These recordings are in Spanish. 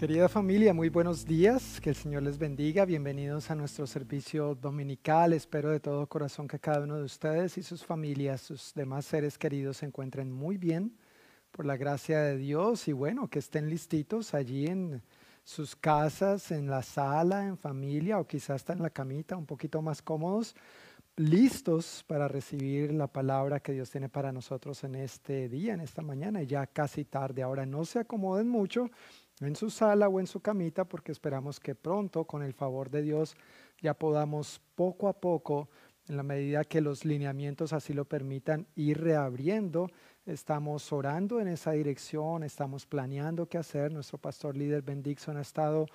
Querida familia, muy buenos días, que el Señor les bendiga, bienvenidos a nuestro servicio dominical, espero de todo corazón que cada uno de ustedes y sus familias, sus demás seres queridos se encuentren muy bien por la gracia de Dios. Y bueno, que estén listitos allí en sus casas, en la sala, en familia o quizás hasta en la camita, un poquito más cómodos, listos para recibir la palabra que Dios tiene para nosotros en este día, en esta mañana, ya casi tarde. Ahora no se acomoden mucho en su sala o en su camita, porque esperamos que pronto, con el favor de Dios, ya podamos poco a poco, en la medida que los lineamientos así lo permitan, ir reabriendo. Estamos orando en esa dirección, estamos planeando qué hacer. Nuestro pastor líder Ben Dixon ha estado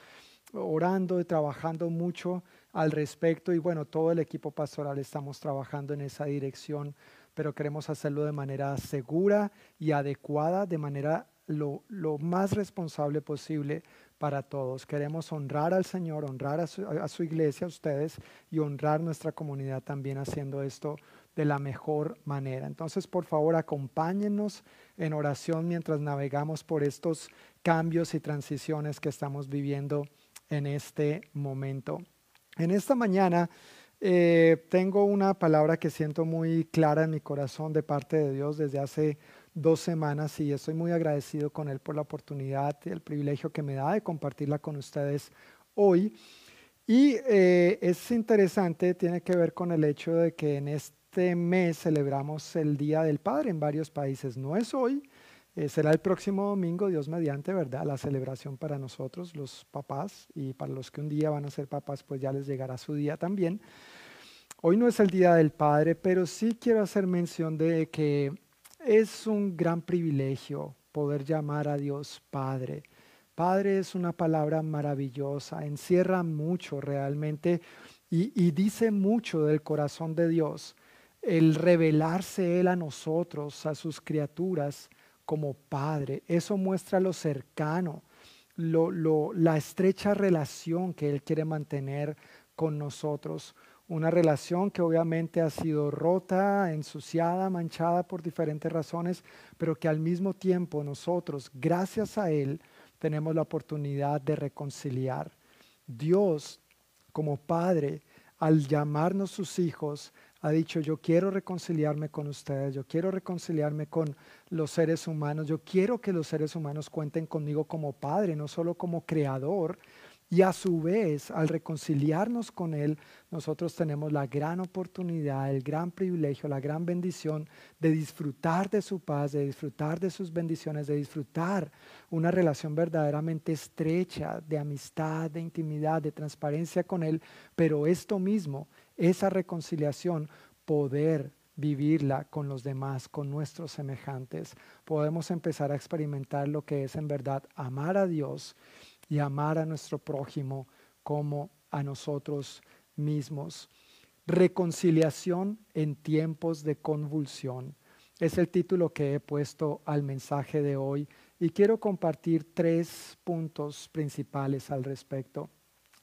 orando y trabajando mucho al respecto y bueno, todo el equipo pastoral estamos trabajando en esa dirección, pero queremos hacerlo de manera segura y adecuada, de manera lo, más responsable posible para todos. Queremos honrar al Señor, honrar a su, a su, iglesia, a ustedes, y honrar nuestra comunidad también haciendo esto de la mejor manera. Entonces, por favor, acompáñenos en oración mientras navegamos por estos cambios y transiciones que estamos viviendo en este momento. En esta mañana eh, tengo una palabra que siento muy clara en mi corazón de parte de Dios desde hace dos semanas y estoy muy agradecido con Él por la oportunidad y el privilegio que me da de compartirla con ustedes hoy. Y eh, es interesante, tiene que ver con el hecho de que en este mes celebramos el Día del Padre en varios países. No es hoy, eh, será el próximo domingo, Dios mediante, ¿verdad? La celebración para nosotros, los papás, y para los que un día van a ser papás, pues ya les llegará su día también. Hoy no es el Día del Padre, pero sí quiero hacer mención de que es un gran privilegio poder llamar a Dios Padre. Padre es una palabra maravillosa, encierra mucho realmente y, dice mucho del corazón de Dios. El revelarse Él a nosotros, a sus criaturas, como Padre, eso muestra lo cercano, la estrecha relación que Él quiere mantener con nosotros una relación que obviamente ha sido rota, ensuciada, manchada por diferentes razones, pero que al mismo tiempo nosotros, gracias a Él, tenemos la oportunidad de reconciliar. Dios, como Padre, al llamarnos sus hijos, ha dicho, yo quiero reconciliarme con ustedes, yo quiero reconciliarme con los seres humanos, yo quiero que los seres humanos cuenten conmigo como Padre, no solo como Creador, y a su vez, al reconciliarnos con Él, nosotros tenemos la gran oportunidad, el gran privilegio, la gran bendición de disfrutar de su paz, de disfrutar de sus bendiciones, de disfrutar una relación verdaderamente estrecha de amistad, de intimidad, de transparencia con Él. Pero esto mismo, esa reconciliación, poder vivirla con los demás, con nuestros semejantes. Podemos empezar a experimentar lo que es en verdad amar a Dios y amar a nuestro prójimo como a nosotros mismos. Reconciliación en tiempos de convulsión. Es el título que he puesto al mensaje de hoy y quiero compartir tres puntos principales al respecto.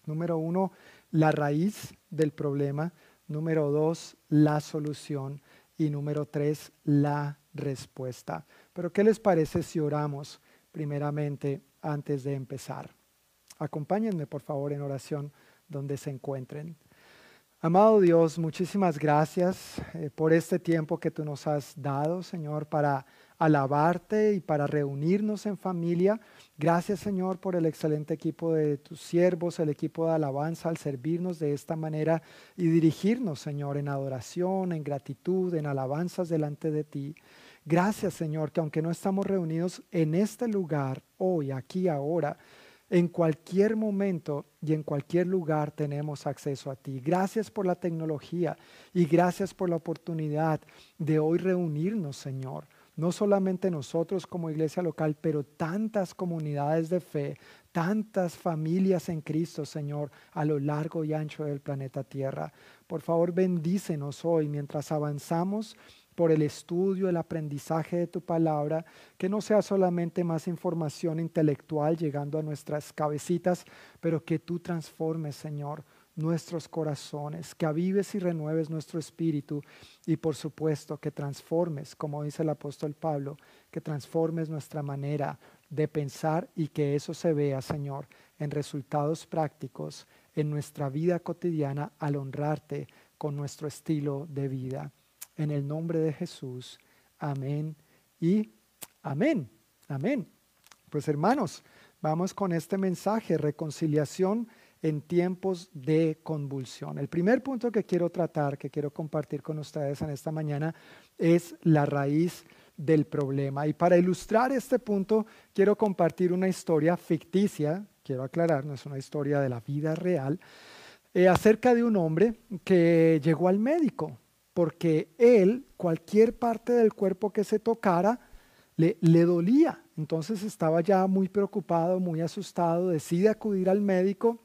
Número uno, la raíz del problema. Número dos, la solución. Y número tres, la respuesta. Pero ¿qué les parece si oramos primeramente antes de empezar. Acompáñenme por favor en oración donde se encuentren. Amado Dios, muchísimas gracias eh, por este tiempo que tú nos has dado, Señor, para alabarte y para reunirnos en familia. Gracias, Señor, por el excelente equipo de tus siervos, el equipo de alabanza, al servirnos de esta manera y dirigirnos, Señor, en adoración, en gratitud, en alabanzas delante de ti. Gracias Señor, que aunque no estamos reunidos en este lugar, hoy, aquí, ahora, en cualquier momento y en cualquier lugar tenemos acceso a ti. Gracias por la tecnología y gracias por la oportunidad de hoy reunirnos, Señor. No solamente nosotros como iglesia local, pero tantas comunidades de fe, tantas familias en Cristo, Señor, a lo largo y ancho del planeta Tierra. Por favor, bendícenos hoy mientras avanzamos por el estudio, el aprendizaje de tu palabra, que no sea solamente más información intelectual llegando a nuestras cabecitas, pero que tú transformes, Señor, nuestros corazones, que avives y renueves nuestro espíritu y por supuesto que transformes, como dice el apóstol Pablo, que transformes nuestra manera de pensar y que eso se vea, Señor, en resultados prácticos en nuestra vida cotidiana al honrarte con nuestro estilo de vida. En el nombre de Jesús, amén y amén. Amén. Pues hermanos, vamos con este mensaje, reconciliación en tiempos de convulsión. El primer punto que quiero tratar, que quiero compartir con ustedes en esta mañana, es la raíz del problema. Y para ilustrar este punto, quiero compartir una historia ficticia, quiero aclarar, no es una historia de la vida real, eh, acerca de un hombre que llegó al médico, porque él, cualquier parte del cuerpo que se tocara, le, dolía. Entonces estaba ya muy preocupado, muy asustado, decide acudir al médico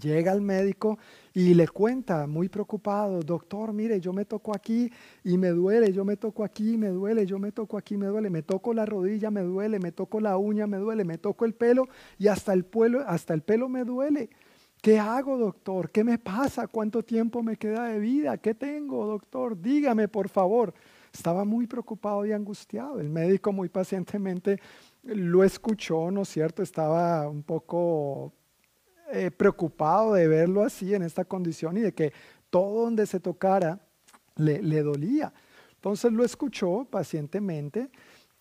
Llega al médico y le cuenta, muy preocupado, doctor, mire, yo me toco aquí y me duele, yo me toco aquí y me duele, yo me toco aquí y me duele, me toco la rodilla, me duele, me toco la uña, me duele, me toco el pelo y hasta el, pelo, hasta el pelo me duele. ¿Qué hago, doctor? ¿Qué me pasa? ¿Cuánto tiempo me queda de vida? ¿Qué tengo, doctor? Dígame, por favor. Estaba muy preocupado y angustiado. El médico muy pacientemente lo escuchó, ¿no es cierto? Estaba un poco eh, preocupado de verlo así en esta condición y de que todo donde se tocara le, le dolía. Entonces lo escuchó pacientemente,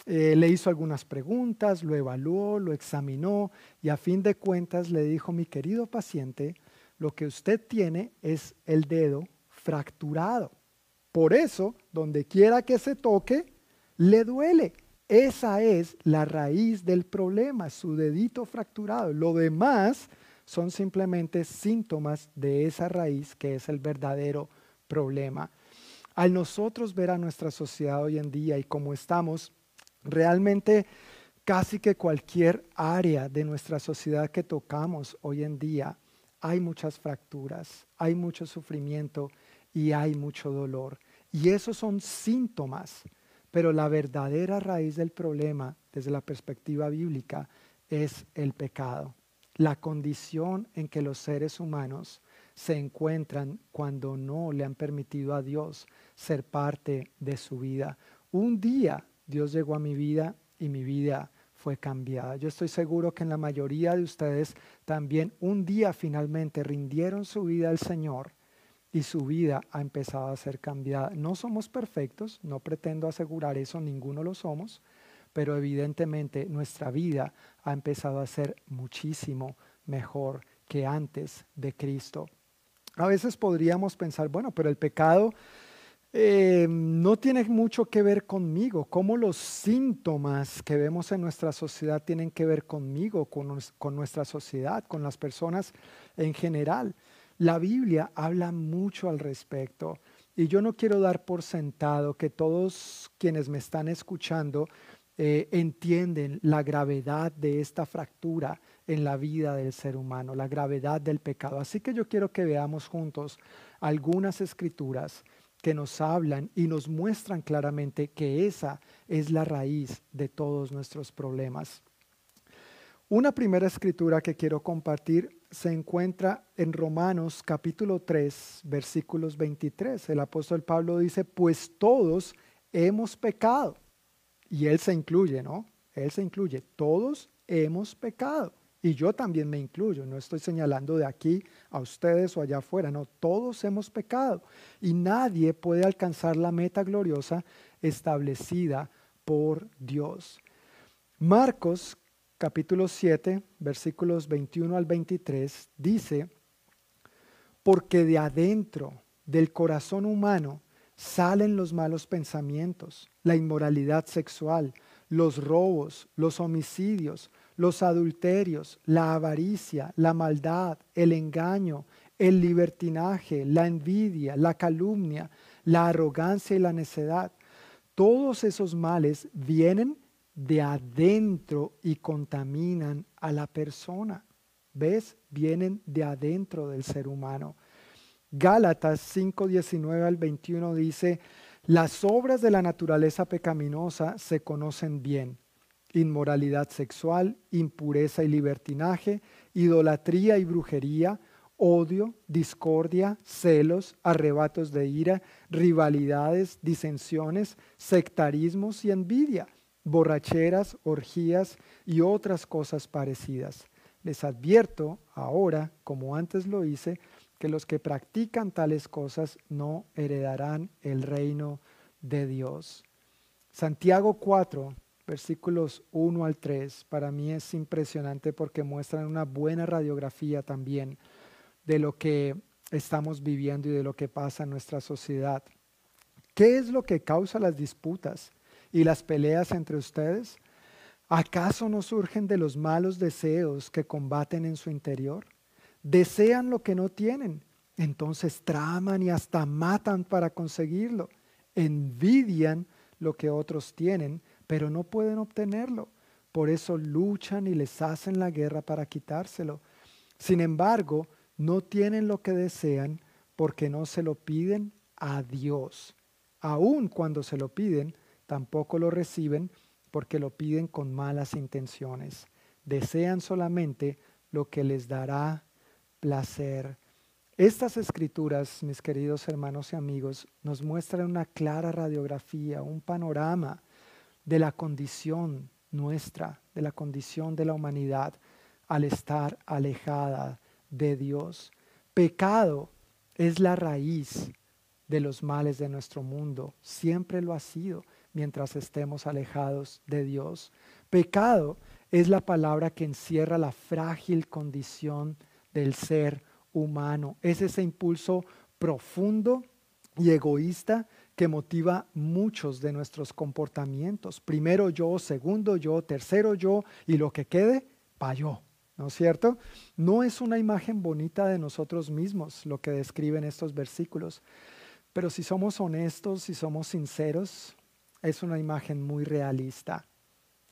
eh, le hizo algunas preguntas, lo evaluó, lo examinó y a fin de cuentas le dijo, mi querido paciente, lo que usted tiene es el dedo fracturado. Por eso, donde quiera que se toque, le duele. Esa es la raíz del problema, su dedito fracturado. Lo demás son simplemente síntomas de esa raíz que es el verdadero problema. Al nosotros ver a nuestra sociedad hoy en día y cómo estamos, realmente casi que cualquier área de nuestra sociedad que tocamos hoy en día, hay muchas fracturas, hay mucho sufrimiento y hay mucho dolor. Y esos son síntomas, pero la verdadera raíz del problema desde la perspectiva bíblica es el pecado la condición en que los seres humanos se encuentran cuando no le han permitido a Dios ser parte de su vida. Un día Dios llegó a mi vida y mi vida fue cambiada. Yo estoy seguro que en la mayoría de ustedes también un día finalmente rindieron su vida al Señor y su vida ha empezado a ser cambiada. No somos perfectos, no pretendo asegurar eso, ninguno lo somos, pero evidentemente nuestra vida ha empezado a ser muchísimo mejor que antes de Cristo. A veces podríamos pensar, bueno, pero el pecado eh, no tiene mucho que ver conmigo, cómo los síntomas que vemos en nuestra sociedad tienen que ver conmigo, con, nuestra sociedad, con las personas en general. La Biblia habla mucho al respecto y yo no quiero dar por sentado que todos quienes me están escuchando eh, entienden la gravedad de esta fractura en la vida del ser humano, la gravedad del pecado. Así que yo quiero que veamos juntos algunas escrituras que nos hablan y nos muestran claramente que esa es la raíz de todos nuestros problemas. Una primera escritura que quiero compartir se encuentra en Romanos capítulo 3, versículos 23. El apóstol Pablo dice, pues todos hemos pecado y Él se incluye, ¿no? Él se incluye. Todos hemos pecado. Y yo también me incluyo. No estoy señalando de aquí a ustedes o allá afuera. No, todos hemos pecado. Y nadie puede alcanzar la meta gloriosa establecida por Dios. Marcos capítulo 7, versículos 21 al 23, dice, porque de adentro del corazón humano salen los malos pensamientos, la inmoralidad sexual, los robos, los homicidios, los adulterios, la avaricia, la maldad, el engaño, el libertinaje, la envidia, la calumnia, la arrogancia y la necedad. Todos esos males vienen de adentro y contaminan a la persona. ¿Ves? Vienen de adentro del ser humano. Gálatas 5, 19 al 21 dice, las obras de la naturaleza pecaminosa se conocen bien. Inmoralidad sexual, impureza y libertinaje, idolatría y brujería, odio, discordia, celos, arrebatos de ira, rivalidades, disensiones, sectarismos y envidia, borracheras, orgías y otras cosas parecidas. Les advierto ahora, como antes lo hice, que los que practican tales cosas no heredarán el reino de Dios. Santiago 4, versículos 1 al 3, para mí es impresionante porque muestran una buena radiografía también de lo que estamos viviendo y de lo que pasa en nuestra sociedad. ¿Qué es lo que causa las disputas y las peleas entre ustedes? ¿Acaso no surgen de los malos deseos que combaten en su interior? Desean lo que no tienen, entonces traman y hasta matan para conseguirlo. Envidian lo que otros tienen, pero no pueden obtenerlo. Por eso luchan y les hacen la guerra para quitárselo. Sin embargo, no tienen lo que desean porque no se lo piden a Dios. Aun cuando se lo piden, tampoco lo reciben porque lo piden con malas intenciones. Desean solamente lo que les dará placer. Estas escrituras, mis queridos hermanos y amigos, nos muestran una clara radiografía, un panorama de la condición nuestra, de la condición de la humanidad al estar alejada de Dios. Pecado es la raíz de los males de nuestro mundo, siempre lo ha sido mientras estemos alejados de Dios. Pecado es la palabra que encierra la frágil condición del ser humano. Es ese impulso profundo y egoísta que motiva muchos de nuestros comportamientos. Primero yo, segundo yo, tercero yo y lo que quede, pa' yo. ¿No es cierto? No es una imagen bonita de nosotros mismos lo que describen estos versículos, pero si somos honestos, si somos sinceros, es una imagen muy realista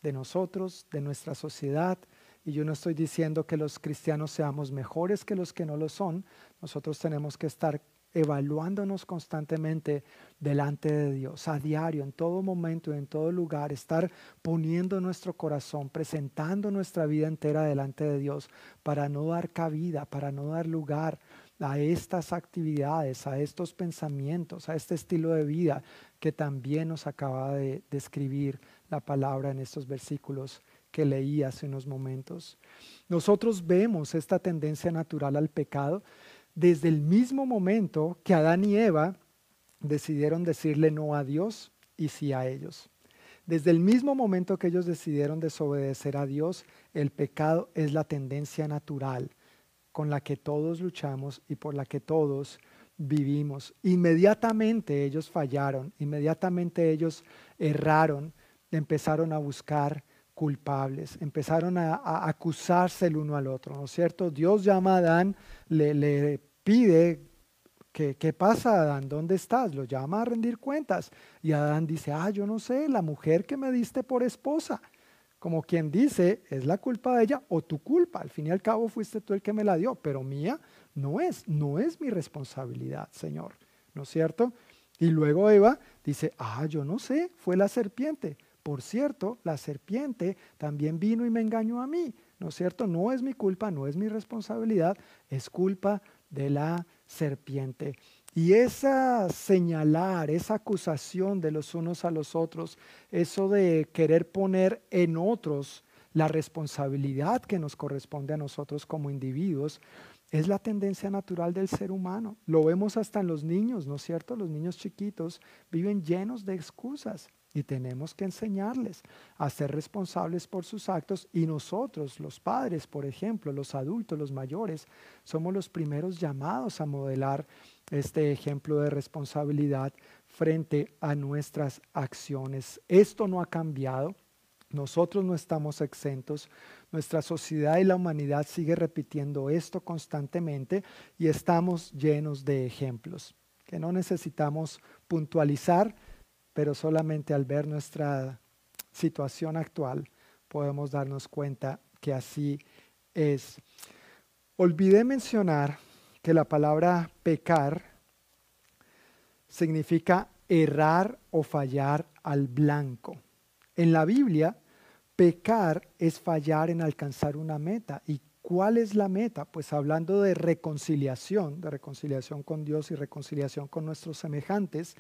de nosotros, de nuestra sociedad, y yo no estoy diciendo que los cristianos seamos mejores que los que no lo son. Nosotros tenemos que estar evaluándonos constantemente delante de Dios, a diario, en todo momento, en todo lugar, estar poniendo nuestro corazón, presentando nuestra vida entera delante de Dios para no dar cabida, para no dar lugar a estas actividades, a estos pensamientos, a este estilo de vida que también nos acaba de describir la palabra en estos versículos que leí hace unos momentos. Nosotros vemos esta tendencia natural al pecado desde el mismo momento que Adán y Eva decidieron decirle no a Dios y sí a ellos. Desde el mismo momento que ellos decidieron desobedecer a Dios, el pecado es la tendencia natural con la que todos luchamos y por la que todos vivimos. Inmediatamente ellos fallaron, inmediatamente ellos erraron, empezaron a buscar culpables, empezaron a, acusarse el uno al otro, ¿no es cierto? Dios llama a Adán, le, le pide, que, ¿qué pasa Adán? ¿Dónde estás? Lo llama a rendir cuentas. Y Adán dice, ah, yo no sé, la mujer que me diste por esposa. Como quien dice, es la culpa de ella o tu culpa. Al fin y al cabo fuiste tú el que me la dio, pero mía no es, no es mi responsabilidad, Señor. ¿No es cierto? Y luego Eva dice, ah, yo no sé, fue la serpiente. Por cierto, la serpiente también vino y me engañó a mí, ¿no es cierto? No es mi culpa, no es mi responsabilidad, es culpa de la serpiente. Y esa señalar, esa acusación de los unos a los otros, eso de querer poner en otros la responsabilidad que nos corresponde a nosotros como individuos, es la tendencia natural del ser humano. Lo vemos hasta en los niños, ¿no es cierto? Los niños chiquitos viven llenos de excusas. Y tenemos que enseñarles a ser responsables por sus actos. Y nosotros, los padres, por ejemplo, los adultos, los mayores, somos los primeros llamados a modelar este ejemplo de responsabilidad frente a nuestras acciones. Esto no ha cambiado, nosotros no estamos exentos, nuestra sociedad y la humanidad sigue repitiendo esto constantemente y estamos llenos de ejemplos que no necesitamos puntualizar pero solamente al ver nuestra situación actual podemos darnos cuenta que así es. Olvidé mencionar que la palabra pecar significa errar o fallar al blanco. En la Biblia, pecar es fallar en alcanzar una meta. ¿Y cuál es la meta? Pues hablando de reconciliación, de reconciliación con Dios y reconciliación con nuestros semejantes,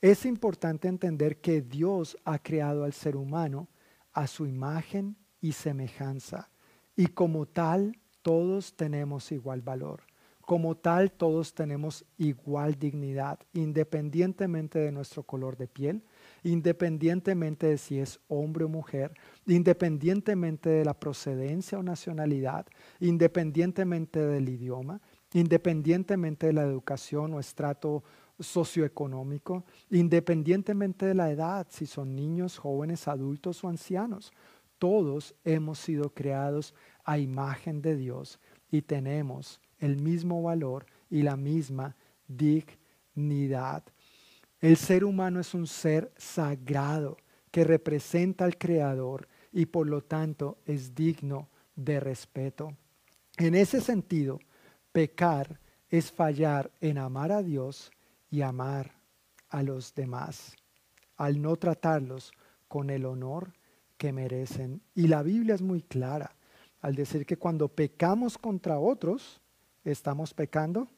es importante entender que Dios ha creado al ser humano a su imagen y semejanza. Y como tal, todos tenemos igual valor. Como tal, todos tenemos igual dignidad, independientemente de nuestro color de piel, independientemente de si es hombre o mujer, independientemente de la procedencia o nacionalidad, independientemente del idioma, independientemente de la educación o estrato socioeconómico, independientemente de la edad, si son niños, jóvenes, adultos o ancianos. Todos hemos sido creados a imagen de Dios y tenemos el mismo valor y la misma dignidad. El ser humano es un ser sagrado que representa al Creador y por lo tanto es digno de respeto. En ese sentido, pecar es fallar en amar a Dios y amar a los demás, al no tratarlos con el honor que merecen. Y la Biblia es muy clara al decir que cuando pecamos contra otros, estamos pecando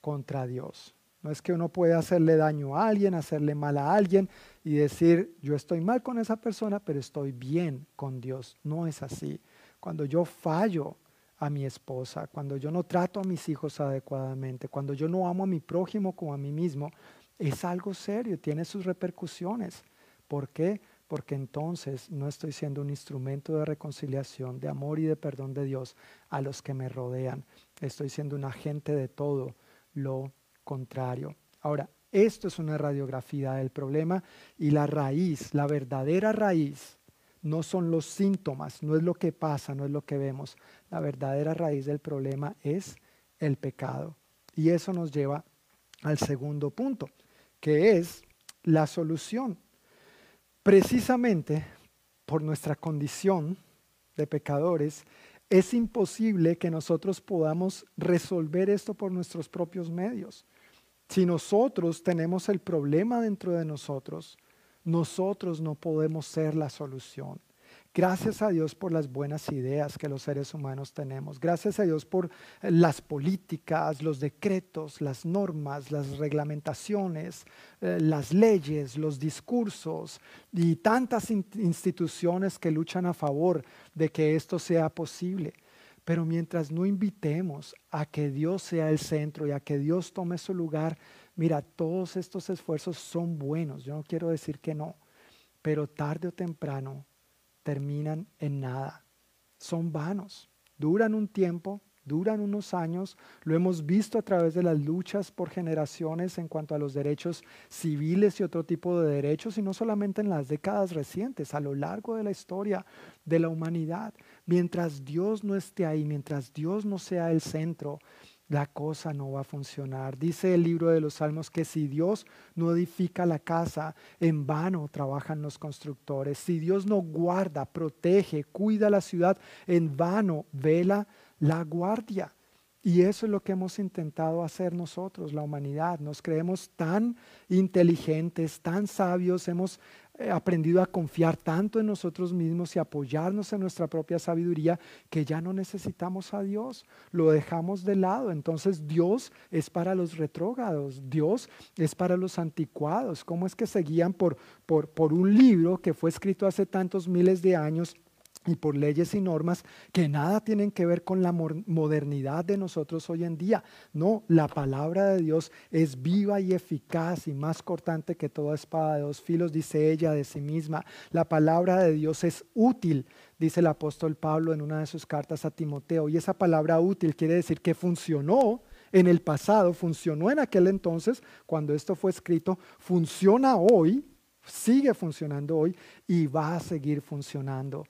contra Dios. No es que uno pueda hacerle daño a alguien, hacerle mal a alguien y decir, yo estoy mal con esa persona, pero estoy bien con Dios. No es así. Cuando yo fallo a mi esposa, cuando yo no trato a mis hijos adecuadamente, cuando yo no amo a mi prójimo como a mí mismo, es algo serio, tiene sus repercusiones. ¿Por qué? Porque entonces no estoy siendo un instrumento de reconciliación, de amor y de perdón de Dios a los que me rodean. Estoy siendo un agente de todo lo contrario. Ahora, esto es una radiografía del problema y la raíz, la verdadera raíz, no son los síntomas, no es lo que pasa, no es lo que vemos. La verdadera raíz del problema es el pecado. Y eso nos lleva al segundo punto, que es la solución. Precisamente por nuestra condición de pecadores, es imposible que nosotros podamos resolver esto por nuestros propios medios. Si nosotros tenemos el problema dentro de nosotros, nosotros no podemos ser la solución. Gracias a Dios por las buenas ideas que los seres humanos tenemos. Gracias a Dios por las políticas, los decretos, las normas, las reglamentaciones, eh, las leyes, los discursos y tantas instituciones que luchan a favor de que esto sea posible. Pero mientras no invitemos a que Dios sea el centro y a que Dios tome su lugar, mira, todos estos esfuerzos son buenos, yo no quiero decir que no, pero tarde o temprano terminan en nada, son vanos, duran un tiempo, duran unos años, lo hemos visto a través de las luchas por generaciones en cuanto a los derechos civiles y otro tipo de derechos, y no solamente en las décadas recientes, a lo largo de la historia de la humanidad. Mientras Dios no esté ahí, mientras Dios no sea el centro, la cosa no va a funcionar. Dice el libro de los Salmos que si Dios no edifica la casa, en vano trabajan los constructores. Si Dios no guarda, protege, cuida la ciudad, en vano vela la guardia. Y eso es lo que hemos intentado hacer nosotros, la humanidad. Nos creemos tan inteligentes, tan sabios, hemos aprendido a confiar tanto en nosotros mismos y apoyarnos en nuestra propia sabiduría que ya no necesitamos a Dios, lo dejamos de lado. Entonces Dios es para los retrógrados, Dios es para los anticuados. ¿Cómo es que se guían por, por, por un libro que fue escrito hace tantos miles de años? Y por leyes y normas que nada tienen que ver con la modernidad de nosotros hoy en día. No, la palabra de Dios es viva y eficaz y más cortante que toda espada de dos filos, dice ella de sí misma. La palabra de Dios es útil, dice el apóstol Pablo en una de sus cartas a Timoteo. Y esa palabra útil quiere decir que funcionó en el pasado, funcionó en aquel entonces, cuando esto fue escrito, funciona hoy, sigue funcionando hoy y va a seguir funcionando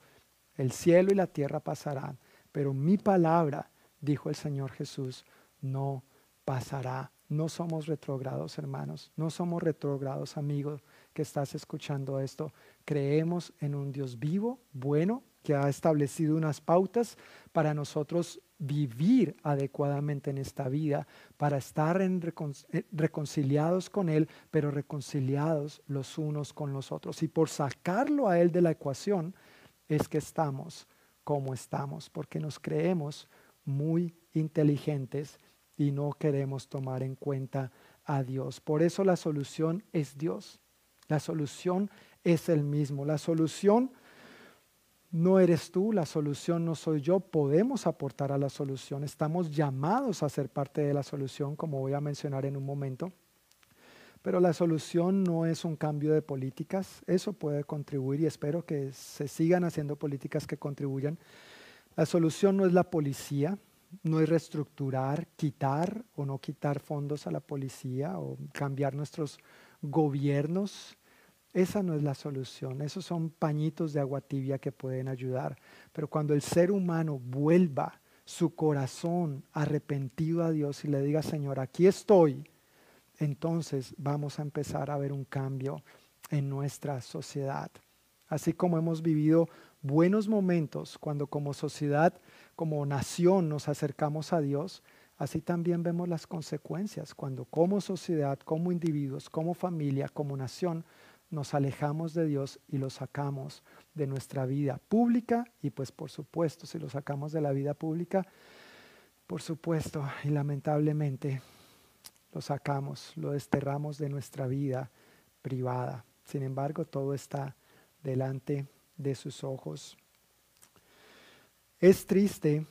el cielo y la tierra pasarán, pero mi palabra, dijo el Señor Jesús, no pasará. No somos retrógrados, hermanos. No somos retrógrados, amigos, que estás escuchando esto. Creemos en un Dios vivo, bueno, que ha establecido unas pautas para nosotros vivir adecuadamente en esta vida, para estar eh, reconciliados con Él, pero reconciliados los unos con los otros. Y por sacarlo a Él de la ecuación, es que estamos como estamos, porque nos creemos muy inteligentes y no queremos tomar en cuenta a Dios. Por eso la solución es Dios. La solución es el mismo. La solución no eres tú, la solución no soy yo. Podemos aportar a la solución. Estamos llamados a ser parte de la solución, como voy a mencionar en un momento. Pero la solución no es un cambio de políticas. Eso puede contribuir y espero que se sigan haciendo políticas que contribuyan. La solución no es la policía, no es reestructurar, quitar o no quitar fondos a la policía o cambiar nuestros gobiernos. Esa no es la solución. Esos son pañitos de agua tibia que pueden ayudar. Pero cuando el ser humano vuelva su corazón arrepentido a Dios y le diga, Señor, aquí estoy, entonces vamos a empezar a ver un cambio en nuestra sociedad. Así como hemos vivido buenos momentos cuando como sociedad, como nación nos acercamos a Dios, así también vemos las consecuencias cuando como sociedad, como individuos, como familia, como nación, nos alejamos de Dios y lo sacamos de nuestra vida pública y pues por supuesto, si lo sacamos de la vida pública, por supuesto y lamentablemente lo sacamos, lo desterramos de nuestra vida privada. Sin embargo, todo está delante de sus ojos. Es triste,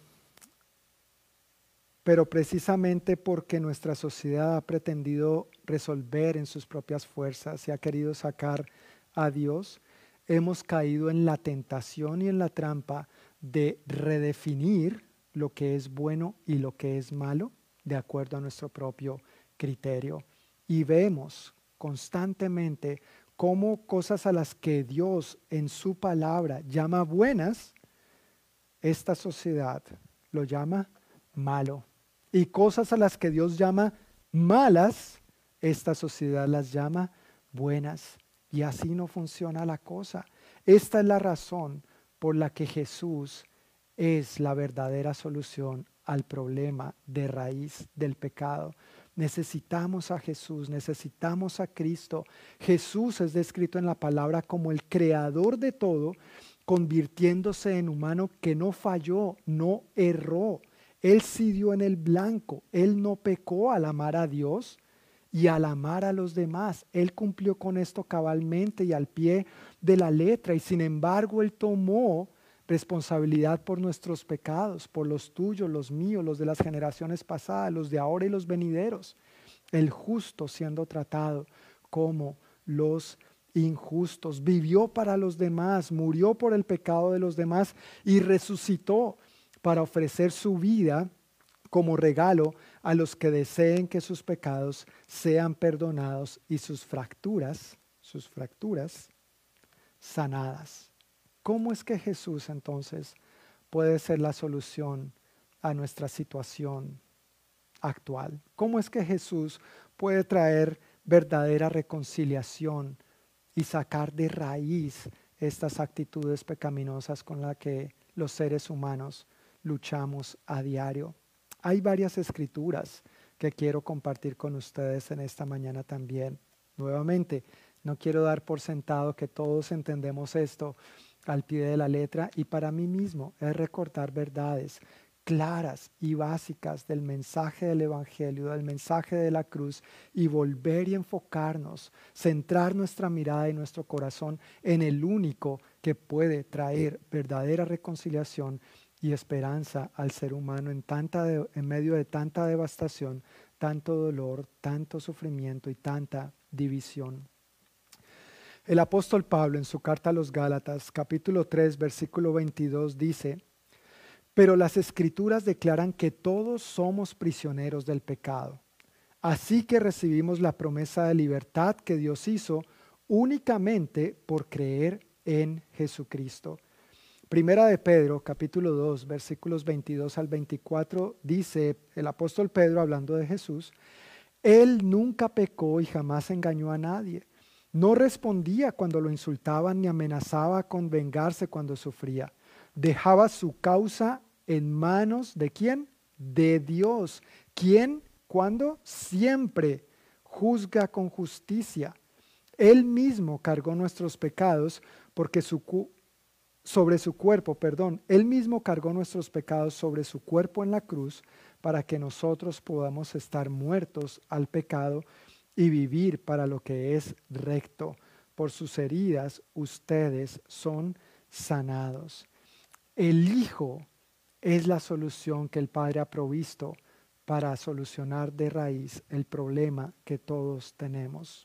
pero precisamente porque nuestra sociedad ha pretendido resolver en sus propias fuerzas y ha querido sacar a Dios, hemos caído en la tentación y en la trampa de redefinir lo que es bueno y lo que es malo de acuerdo a nuestro propio criterio. Y vemos constantemente cómo cosas a las que Dios en su palabra llama buenas, esta sociedad lo llama malo. Y cosas a las que Dios llama malas, esta sociedad las llama buenas. Y así no funciona la cosa. Esta es la razón por la que Jesús es la verdadera solución al problema de raíz del pecado. Necesitamos a Jesús, necesitamos a Cristo. Jesús es descrito en la palabra como el creador de todo, convirtiéndose en humano que no falló, no erró. Él sí dio en el blanco, él no pecó al amar a Dios y al amar a los demás. Él cumplió con esto cabalmente y al pie de la letra y sin embargo él tomó responsabilidad por nuestros pecados, por los tuyos, los míos, los de las generaciones pasadas, los de ahora y los venideros. El justo siendo tratado como los injustos. Vivió para los demás, murió por el pecado de los demás y resucitó para ofrecer su vida como regalo a los que deseen que sus pecados sean perdonados y sus fracturas, sus fracturas sanadas. ¿Cómo es que Jesús entonces puede ser la solución a nuestra situación actual? ¿Cómo es que Jesús puede traer verdadera reconciliación y sacar de raíz estas actitudes pecaminosas con las que los seres humanos luchamos a diario? Hay varias escrituras que quiero compartir con ustedes en esta mañana también. Nuevamente, no quiero dar por sentado que todos entendemos esto, al pie de la letra y para mí mismo es recortar verdades claras y básicas del mensaje del Evangelio, del mensaje de la cruz y volver y enfocarnos, centrar nuestra mirada y nuestro corazón en el único que puede traer verdadera reconciliación y esperanza al ser humano en, tanta en medio de tanta devastación, tanto dolor, tanto sufrimiento y tanta división. El apóstol Pablo en su carta a los Gálatas, capítulo 3, versículo 22, dice, pero las escrituras declaran que todos somos prisioneros del pecado. Así que recibimos la promesa de libertad que Dios hizo únicamente por creer en Jesucristo. Primera de Pedro, capítulo 2, versículos 22 al 24, dice el apóstol Pedro hablando de Jesús, Él nunca pecó y jamás engañó a nadie. No respondía cuando lo insultaban ni amenazaba con vengarse cuando sufría. Dejaba su causa en manos de quién? De Dios. ¿Quién? ¿Cuándo? Siempre juzga con justicia. Él mismo cargó nuestros pecados porque su sobre su cuerpo, perdón, él mismo cargó nuestros pecados sobre su cuerpo en la cruz para que nosotros podamos estar muertos al pecado y vivir para lo que es recto. Por sus heridas ustedes son sanados. El Hijo es la solución que el Padre ha provisto para solucionar de raíz el problema que todos tenemos.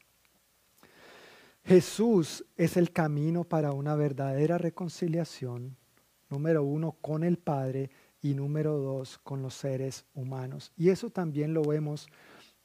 Jesús es el camino para una verdadera reconciliación, número uno, con el Padre y número dos, con los seres humanos. Y eso también lo vemos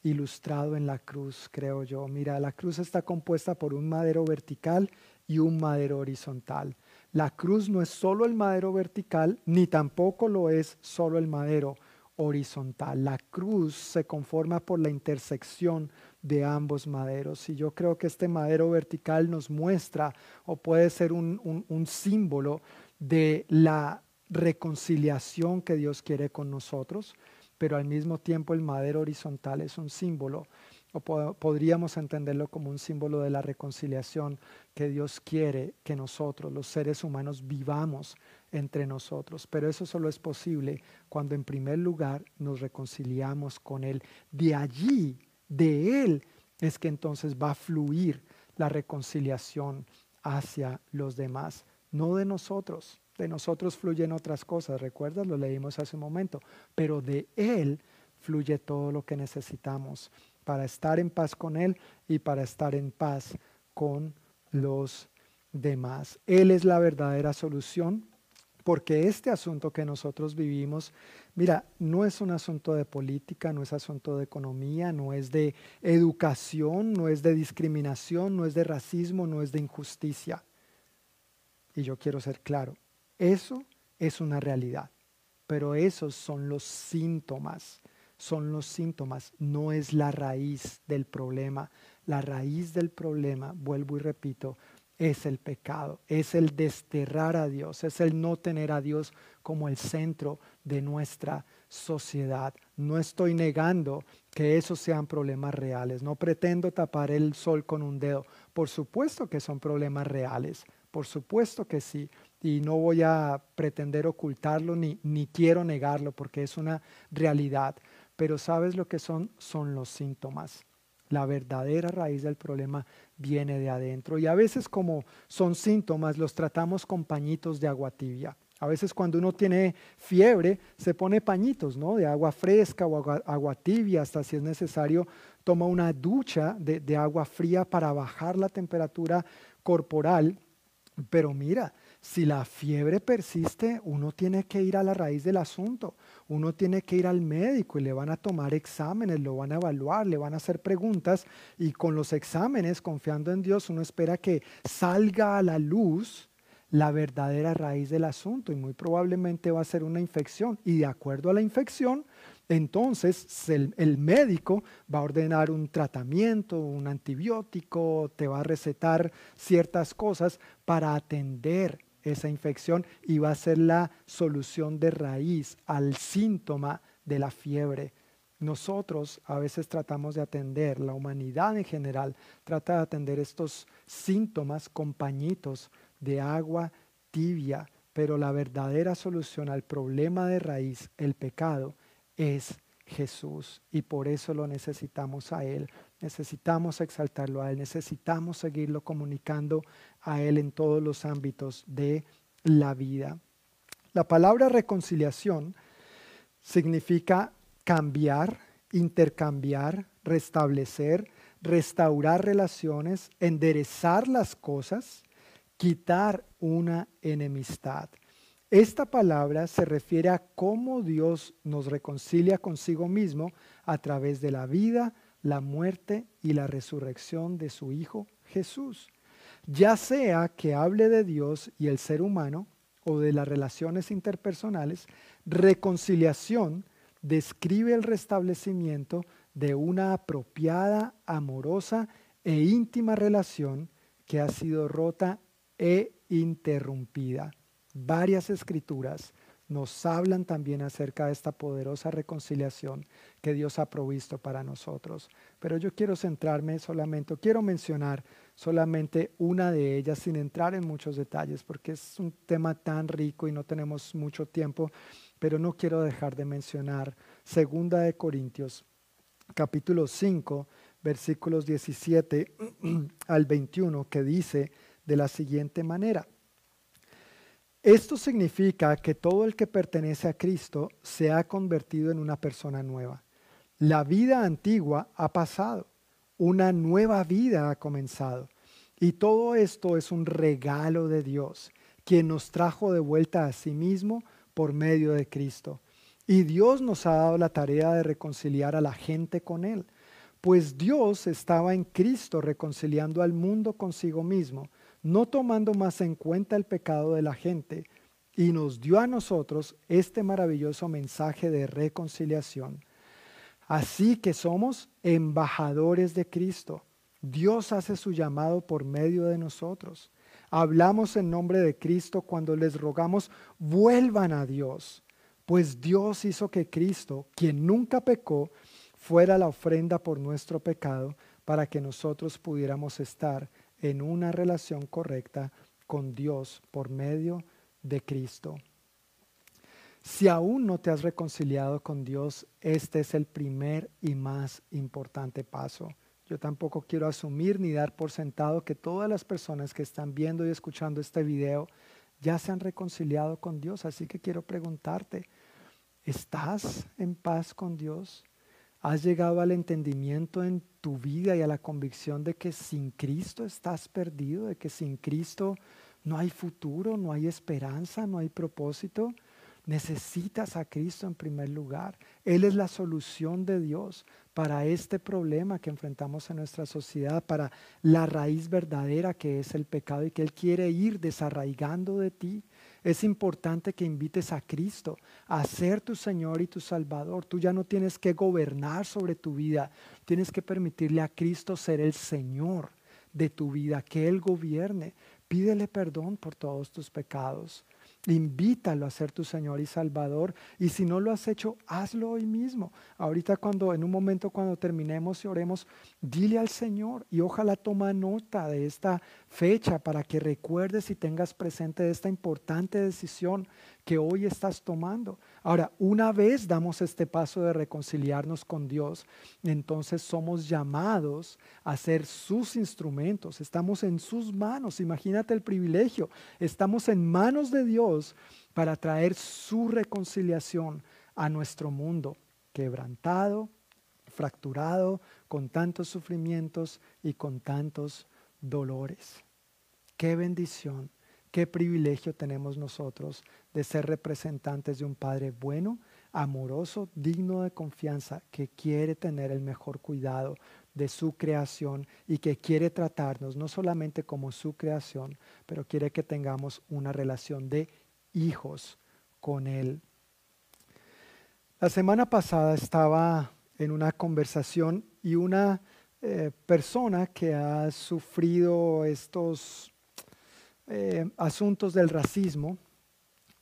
ilustrado en la cruz, creo yo. Mira, la cruz está compuesta por un madero vertical y un madero horizontal. La cruz no es solo el madero vertical, ni tampoco lo es solo el madero horizontal. La cruz se conforma por la intersección de ambos maderos. Y yo creo que este madero vertical nos muestra o puede ser un, un símbolo de la reconciliación que Dios quiere con nosotros pero al mismo tiempo el madero horizontal es un símbolo, o podríamos entenderlo como un símbolo de la reconciliación que Dios quiere que nosotros, los seres humanos, vivamos entre nosotros. Pero eso solo es posible cuando en primer lugar nos reconciliamos con Él. De allí, de Él, es que entonces va a fluir la reconciliación hacia los demás, no de nosotros de nosotros fluyen otras cosas, ¿recuerdas? Lo leímos hace un momento, pero de Él fluye todo lo que necesitamos para estar en paz con Él y para estar en paz con los demás. Él es la verdadera solución porque este asunto que nosotros vivimos, mira, no es un asunto de política, no es asunto de economía, no es de educación, no es de discriminación, no es de racismo, no es de injusticia. Y yo quiero ser claro, eso es una realidad, pero esos son los síntomas, son los síntomas, no es la raíz del problema. La raíz del problema, vuelvo y repito, es el pecado, es el desterrar a Dios, es el no tener a Dios como el centro de nuestra sociedad. No estoy negando que esos sean problemas reales, no pretendo tapar el sol con un dedo. Por supuesto que son problemas reales, por supuesto que sí, y no voy a pretender ocultarlo ni, ni quiero negarlo porque es una realidad. Pero sabes lo que son? Son los síntomas. La verdadera raíz del problema viene de adentro. Y a veces como son síntomas, los tratamos con pañitos de agua tibia. A veces cuando uno tiene fiebre, se pone pañitos, ¿no? De agua fresca o agua, tibia, hasta si es necesario, toma una ducha de, de agua fría para bajar la temperatura corporal. Pero mira, si la fiebre persiste, uno tiene que ir a la raíz del asunto, uno tiene que ir al médico y le van a tomar exámenes, lo van a evaluar, le van a hacer preguntas y con los exámenes, confiando en Dios, uno espera que salga a la luz la verdadera raíz del asunto y muy probablemente va a ser una infección. Y de acuerdo a la infección, entonces el, el, médico va a ordenar un tratamiento, un antibiótico, te va a recetar ciertas cosas para atender esa infección y va a ser la solución de raíz al síntoma de la fiebre. Nosotros a veces tratamos de atender, la humanidad en general trata de atender estos síntomas con pañitos de agua tibia, pero la verdadera solución al problema de raíz, el pecado, es Jesús y por eso lo necesitamos a Él. Necesitamos exaltarlo a Él, necesitamos seguirlo comunicando a Él en todos los ámbitos de la vida. La palabra reconciliación significa cambiar, intercambiar, restablecer, restaurar relaciones, enderezar las cosas, quitar una enemistad. Esta palabra se refiere a cómo Dios nos reconcilia consigo mismo a través de la vida, la muerte y la resurrección de su Hijo Jesús. Ya sea que hable de Dios y el ser humano o de las relaciones interpersonales, reconciliación describe el restablecimiento de una apropiada, amorosa e íntima relación que ha sido rota e interrumpida. Varias escrituras nos hablan también acerca de esta poderosa reconciliación que Dios ha provisto para nosotros. Pero yo quiero centrarme solamente, quiero mencionar solamente una de ellas sin entrar en muchos detalles, porque es un tema tan rico y no tenemos mucho tiempo, pero no quiero dejar de mencionar Segunda de Corintios, capítulo 5, versículos 17 al 21, que dice de la siguiente manera. Esto significa que todo el que pertenece a Cristo se ha convertido en una persona nueva. La vida antigua ha pasado, una nueva vida ha comenzado. Y todo esto es un regalo de Dios, quien nos trajo de vuelta a sí mismo por medio de Cristo. Y Dios nos ha dado la tarea de reconciliar a la gente con Él, pues Dios estaba en Cristo reconciliando al mundo consigo mismo, no tomando más en cuenta el pecado de la gente, y nos dio a nosotros este maravilloso mensaje de reconciliación. Así que somos embajadores de Cristo. Dios hace su llamado por medio de nosotros. Hablamos en nombre de Cristo cuando les rogamos, vuelvan a Dios, pues Dios hizo que Cristo, quien nunca pecó, fuera la ofrenda por nuestro pecado para que nosotros pudiéramos estar en una relación correcta con Dios por medio de Cristo. Si aún no te has reconciliado con Dios, este es el primer y más importante paso. Yo tampoco quiero asumir ni dar por sentado que todas las personas que están viendo y escuchando este video ya se han reconciliado con Dios. Así que quiero preguntarte, ¿estás en paz con Dios? ¿Has llegado al entendimiento en tu vida y a la convicción de que sin Cristo estás perdido, de que sin Cristo no hay futuro, no hay esperanza, no hay propósito? Necesitas a Cristo en primer lugar. Él es la solución de Dios para este problema que enfrentamos en nuestra sociedad, para la raíz verdadera que es el pecado y que Él quiere ir desarraigando de ti. Es importante que invites a Cristo a ser tu Señor y tu Salvador. Tú ya no tienes que gobernar sobre tu vida, tienes que permitirle a Cristo ser el Señor de tu vida, que Él gobierne. Pídele perdón por todos tus pecados. Invítalo a ser tu Señor y Salvador. Y si no lo has hecho, hazlo hoy mismo. Ahorita cuando, en un momento cuando terminemos y oremos, dile al Señor y ojalá toma nota de esta fecha para que recuerdes y tengas presente esta importante decisión que hoy estás tomando. Ahora, una vez damos este paso de reconciliarnos con Dios, entonces somos llamados a ser sus instrumentos, estamos en sus manos, imagínate el privilegio, estamos en manos de Dios para traer su reconciliación a nuestro mundo quebrantado, fracturado, con tantos sufrimientos y con tantos dolores. Qué bendición Qué privilegio tenemos nosotros de ser representantes de un Padre bueno, amoroso, digno de confianza, que quiere tener el mejor cuidado de su creación y que quiere tratarnos no solamente como su creación, pero quiere que tengamos una relación de hijos con Él. La semana pasada estaba en una conversación y una eh, persona que ha sufrido estos eh, asuntos del racismo,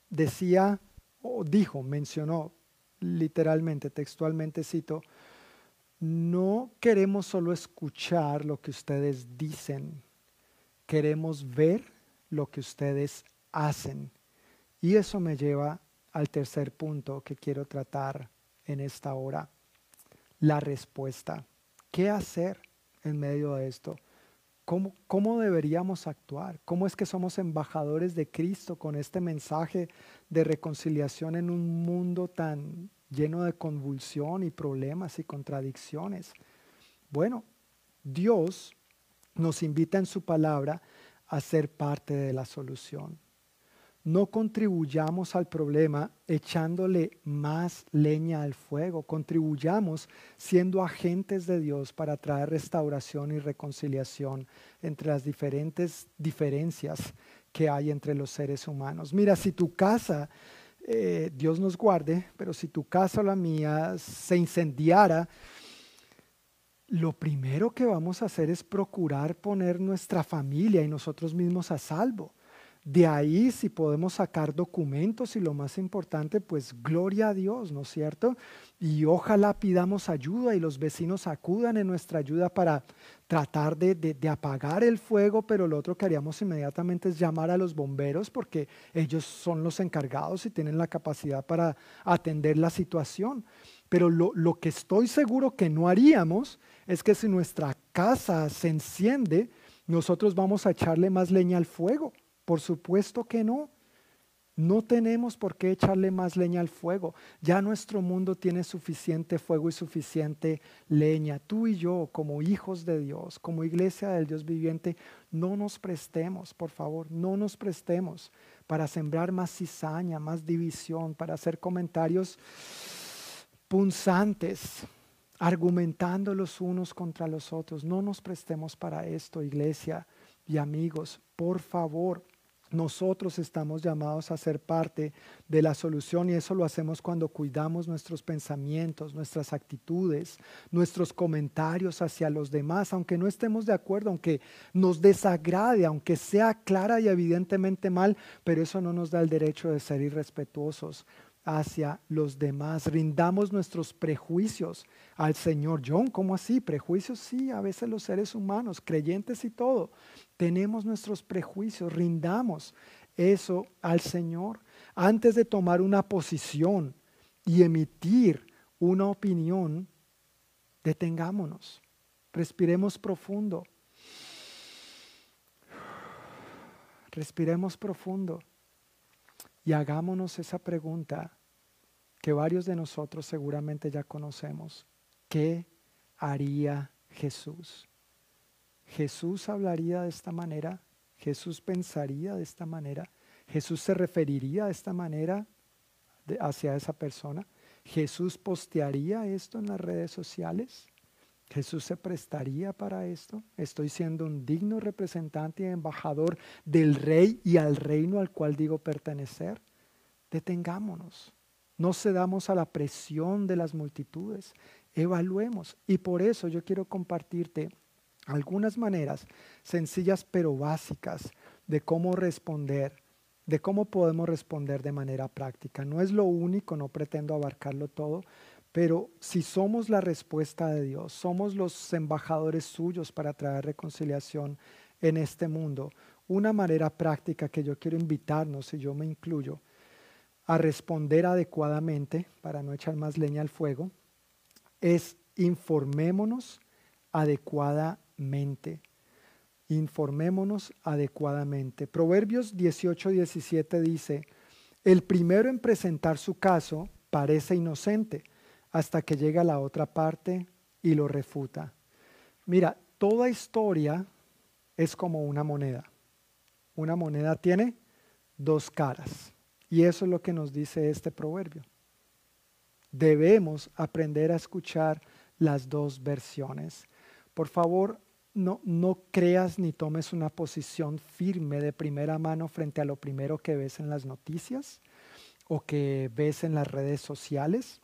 decía o dijo, mencionó literalmente, textualmente cito, no queremos solo escuchar lo que ustedes dicen, queremos ver lo que ustedes hacen. Y eso me lleva al tercer punto que quiero tratar en esta hora, la respuesta. ¿Qué hacer en medio de esto? ¿Cómo, deberíamos actuar? ¿Cómo es que somos embajadores de Cristo con este mensaje de reconciliación en un mundo tan lleno de convulsión y problemas y contradicciones? Bueno, Dios nos invita en su palabra a ser parte de la solución no contribuyamos al problema echándole más leña al fuego, contribuyamos siendo agentes de Dios para traer restauración y reconciliación entre las diferentes diferencias que hay entre los seres humanos. Mira, si tu casa, eh, Dios nos guarde, pero si tu casa o la mía se incendiara, lo primero que vamos a hacer es procurar poner nuestra familia y nosotros mismos a salvo. De ahí si podemos sacar documentos y lo más importante, pues gloria a Dios, ¿no es cierto? Y ojalá pidamos ayuda y los vecinos acudan en nuestra ayuda para tratar de, apagar el fuego, pero lo otro que haríamos inmediatamente es llamar a los bomberos porque ellos son los encargados y tienen la capacidad para atender la situación. Pero lo, que estoy seguro que no haríamos es que si nuestra casa se enciende, nosotros vamos a echarle más leña al fuego. Por supuesto que no. No tenemos por qué echarle más leña al fuego. Ya nuestro mundo tiene suficiente fuego y suficiente leña. Tú y yo, como hijos de Dios, como iglesia del Dios viviente, no nos prestemos, por favor, no nos prestemos para sembrar más cizaña, más división, para hacer comentarios punzantes, argumentando los unos contra los otros. No nos prestemos para esto, iglesia y amigos, por favor. Nosotros estamos llamados a ser parte de la solución y eso lo hacemos cuando cuidamos nuestros pensamientos, nuestras actitudes, nuestros comentarios hacia los demás, aunque no estemos de acuerdo, aunque nos desagrade, aunque sea clara y evidentemente mal, pero eso no nos da el derecho de ser irrespetuosos hacia los demás. Rindamos nuestros prejuicios al Señor. John, ¿cómo así? Prejuicios, sí, a veces los seres humanos, creyentes y todo, tenemos nuestros prejuicios. Rindamos eso al Señor. Antes de tomar una posición y emitir una opinión, detengámonos. Respiremos profundo. Respiremos profundo y hagámonos esa pregunta que varios de nosotros seguramente ya conocemos. ¿Qué haría Jesús? ¿Jesús hablaría de esta manera? ¿Jesús pensaría de esta manera? ¿Jesús se referiría de esta manera hacia esa persona? ¿Jesús postearía esto en las redes sociales? ¿Jesús se prestaría para esto? ¿Estoy siendo un digno representante y embajador del rey y al reino al cual digo pertenecer? Detengámonos. No cedamos a la presión de las multitudes. Evaluemos. Y por eso yo quiero compartirte algunas maneras sencillas pero básicas de cómo responder, de cómo podemos responder de manera práctica. No es lo único, no pretendo abarcarlo todo, pero si somos la respuesta de Dios, somos los embajadores suyos para traer reconciliación en este mundo, una manera práctica que yo quiero invitarnos, y yo me incluyo, a responder adecuadamente, para no echar más leña al fuego, es informémonos adecuadamente. Informémonos adecuadamente. Proverbios 18, 17 dice, el primero en presentar su caso parece inocente hasta que llega la otra parte y lo refuta. Mira, toda historia es como una moneda. Una moneda tiene dos caras. Y eso es lo que nos dice este proverbio. Debemos aprender a escuchar las dos versiones. Por favor, no, no creas ni tomes una posición firme de primera mano frente a lo primero que ves en las noticias o que ves en las redes sociales.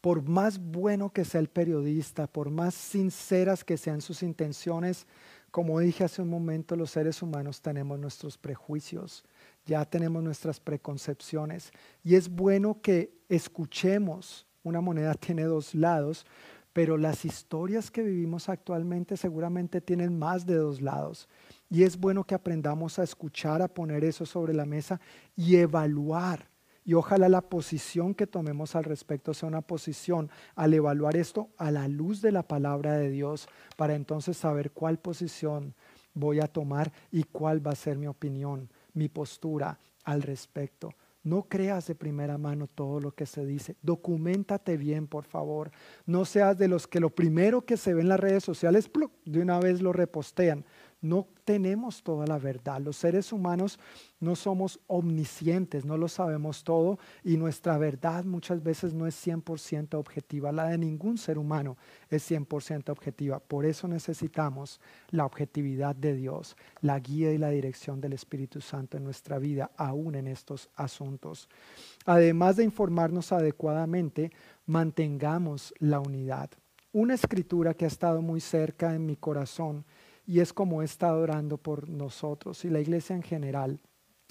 Por más bueno que sea el periodista, por más sinceras que sean sus intenciones, como dije hace un momento, los seres humanos tenemos nuestros prejuicios, ya tenemos nuestras preconcepciones y es bueno que escuchemos, una moneda tiene dos lados, pero las historias que vivimos actualmente seguramente tienen más de dos lados. Y es bueno que aprendamos a escuchar, a poner eso sobre la mesa y evaluar. Y ojalá la posición que tomemos al respecto sea una posición al evaluar esto a la luz de la palabra de Dios, para entonces saber cuál posición voy a tomar y cuál va a ser mi opinión mi postura al respecto. No creas de primera mano todo lo que se dice. Documentate bien, por favor. No seas de los que lo primero que se ve en las redes sociales, de una vez lo repostean. No tenemos toda la verdad. Los seres humanos no somos omniscientes, no lo sabemos todo y nuestra verdad muchas veces no es 100% objetiva. La de ningún ser humano es 100% objetiva. Por eso necesitamos la objetividad de Dios, la guía y la dirección del Espíritu Santo en nuestra vida, aún en estos asuntos. Además de informarnos adecuadamente, mantengamos la unidad. Una escritura que ha estado muy cerca en mi corazón y es como he estado orando por nosotros y la iglesia en general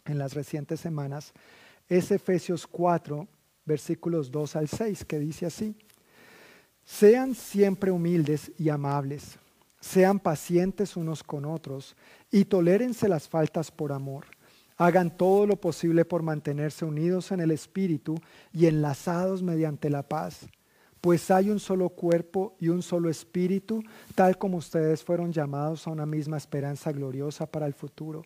en las recientes semanas, es Efesios 4, versículos 2 al 6, que dice así, sean siempre humildes y amables, sean pacientes unos con otros y tolérense las faltas por amor. Hagan todo lo posible por mantenerse unidos en el Espíritu y enlazados mediante la paz pues hay un solo cuerpo y un solo espíritu, tal como ustedes fueron llamados a una misma esperanza gloriosa para el futuro.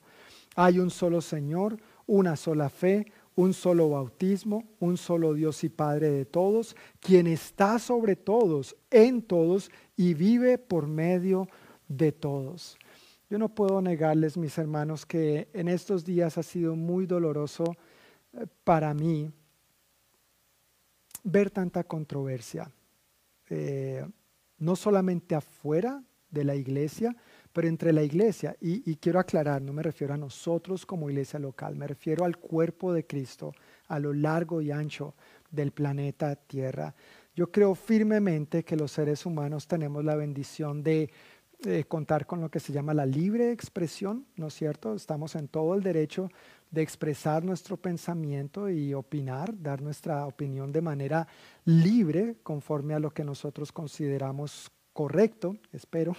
Hay un solo Señor, una sola fe, un solo bautismo, un solo Dios y Padre de todos, quien está sobre todos, en todos y vive por medio de todos. Yo no puedo negarles, mis hermanos, que en estos días ha sido muy doloroso eh, para mí ver tanta controversia, eh, no solamente afuera de la iglesia, pero entre la iglesia, y, quiero aclarar, no me refiero a nosotros como iglesia local, me refiero al cuerpo de Cristo a lo largo y ancho del planeta Tierra. Yo creo firmemente que los seres humanos tenemos la bendición de contar con lo que se llama la libre expresión, ¿no es cierto? Estamos en todo el derecho de expresar nuestro pensamiento y opinar, dar nuestra opinión de manera libre, conforme a lo que nosotros consideramos correcto, espero.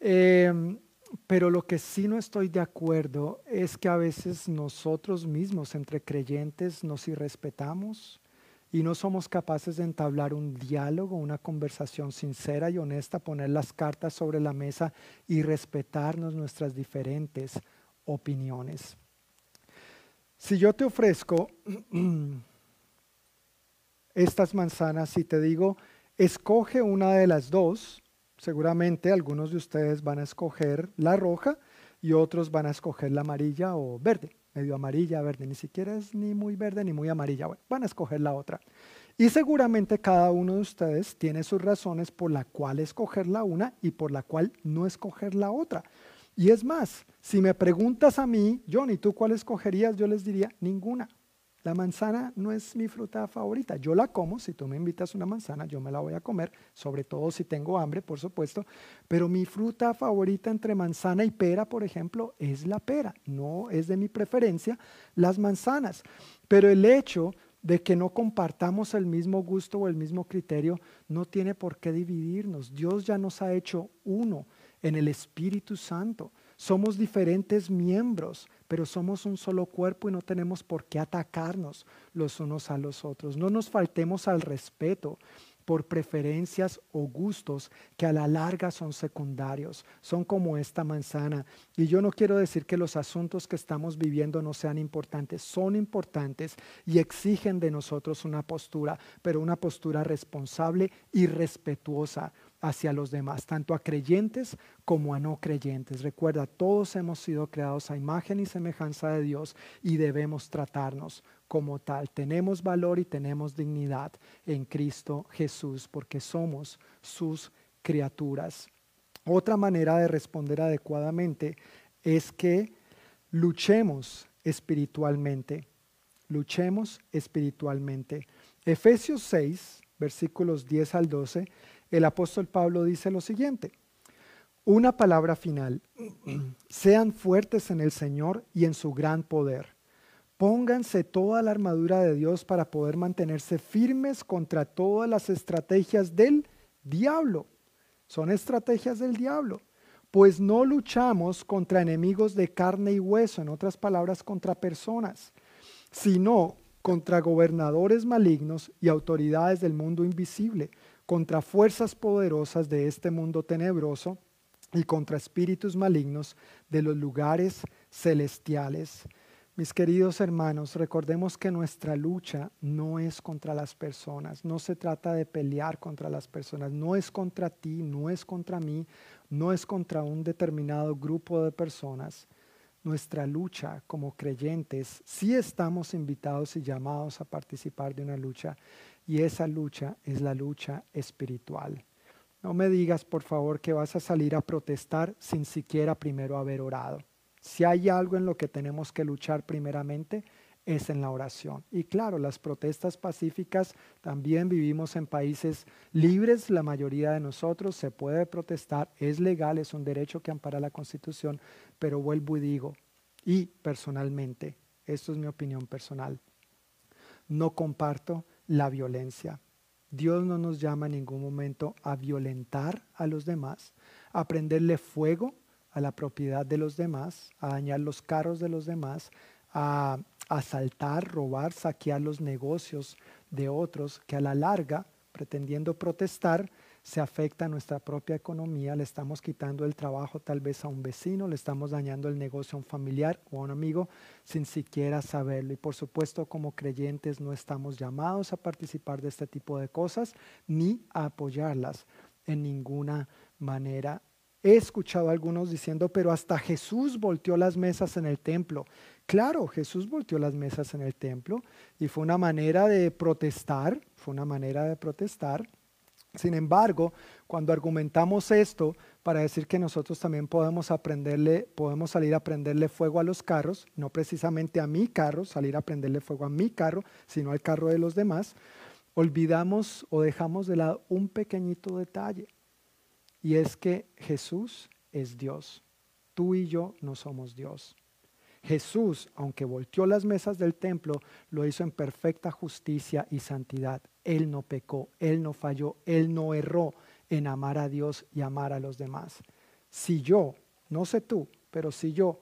Em, pero lo que sí no estoy de acuerdo es que a veces nosotros mismos, entre creyentes, nos irrespetamos y no somos capaces de entablar un diálogo, una conversación sincera y honesta, poner las cartas sobre la mesa y respetarnos nuestras diferentes opiniones. Si yo te ofrezco estas manzanas y te digo, escoge una de las dos, seguramente algunos de ustedes van a escoger la roja y otros van a escoger la amarilla o verde, medio amarilla, verde, ni siquiera es ni muy verde ni muy amarilla, van a escoger la otra. Y seguramente cada uno de ustedes tiene sus razones por la cual escoger la una y por la cual no escoger la otra. Y es más, si me preguntas a mí, Johnny, ¿tú cuál escogerías? Yo les diría, ninguna. La manzana no es mi fruta favorita. Yo la como, si tú me invitas una manzana, yo me la voy a comer, sobre todo si tengo hambre, por supuesto. Pero mi fruta favorita entre manzana y pera, por ejemplo, es la pera. No es de mi preferencia las manzanas. Pero el hecho de que no compartamos el mismo gusto o el mismo criterio no tiene por qué dividirnos. Dios ya nos ha hecho uno en el Espíritu Santo. Somos diferentes miembros, pero somos un solo cuerpo y no tenemos por qué atacarnos los unos a los otros. No nos faltemos al respeto por preferencias o gustos que a la larga son secundarios, son como esta manzana. Y yo no quiero decir que los asuntos que estamos viviendo no sean importantes, son importantes y exigen de nosotros una postura, pero una postura responsable y respetuosa hacia los demás, tanto a creyentes como a no creyentes. Recuerda, todos hemos sido creados a imagen y semejanza de Dios y debemos tratarnos como tal. Tenemos valor y tenemos dignidad en Cristo Jesús porque somos sus criaturas. Otra manera de responder adecuadamente es que luchemos espiritualmente. Luchemos espiritualmente. Efesios 6, versículos 10 al 12 el apóstol Pablo dice lo siguiente, una palabra final, sean fuertes en el Señor y en su gran poder. Pónganse toda la armadura de Dios para poder mantenerse firmes contra todas las estrategias del diablo. Son estrategias del diablo. Pues no luchamos contra enemigos de carne y hueso, en otras palabras, contra personas, sino contra gobernadores malignos y autoridades del mundo invisible contra fuerzas poderosas de este mundo tenebroso y contra espíritus malignos de los lugares celestiales. Mis queridos hermanos, recordemos que nuestra lucha no es contra las personas, no se trata de pelear contra las personas, no es contra ti, no es contra mí, no es contra un determinado grupo de personas. Nuestra lucha como creyentes, sí estamos invitados y llamados a participar de una lucha, y esa lucha es la lucha espiritual. No me digas, por favor, que vas a salir a protestar sin siquiera primero haber orado. Si hay algo en lo que tenemos que luchar primeramente, es en la oración. Y claro, las protestas pacíficas también vivimos en países libres, la mayoría de nosotros se puede protestar, es legal, es un derecho que ampara la Constitución, pero vuelvo y digo, y personalmente, esto es mi opinión personal, no comparto la violencia. Dios no nos llama en ningún momento a violentar a los demás, a prenderle fuego a la propiedad de los demás, a dañar los carros de los demás, a asaltar, robar, saquear los negocios de otros, que a la larga pretendiendo protestar, se afecta nuestra propia economía, le estamos quitando el trabajo tal vez a un vecino, le estamos dañando el negocio a un familiar o a un amigo sin siquiera saberlo. Y por supuesto como creyentes no estamos llamados a participar de este tipo de cosas ni a apoyarlas en ninguna manera. He escuchado a algunos diciendo, pero hasta Jesús volteó las mesas en el templo. Claro, Jesús volteó las mesas en el templo y fue una manera de protestar, fue una manera de protestar sin embargo, cuando argumentamos esto para decir que nosotros también podemos aprenderle, podemos salir a prenderle fuego a los carros, no precisamente a mi carro, salir a prenderle fuego a mi carro, sino al carro de los demás, olvidamos o dejamos de lado un pequeñito detalle. Y es que Jesús es Dios. Tú y yo no somos Dios. Jesús, aunque volteó las mesas del templo, lo hizo en perfecta justicia y santidad. Él no pecó, Él no falló, Él no erró en amar a Dios y amar a los demás. Si yo, no sé tú, pero si yo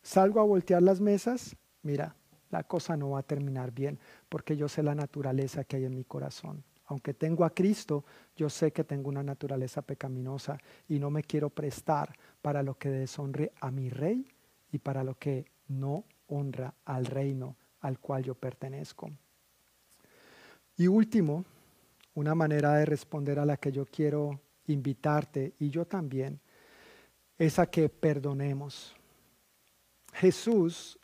salgo a voltear las mesas, mira, la cosa no va a terminar bien, porque yo sé la naturaleza que hay en mi corazón. Aunque tengo a Cristo, yo sé que tengo una naturaleza pecaminosa y no me quiero prestar para lo que deshonre a mi rey y para lo que no honra al reino al cual yo pertenezco. Y último, una manera de responder a la que yo quiero invitarte y yo también, es a que perdonemos. Jesús,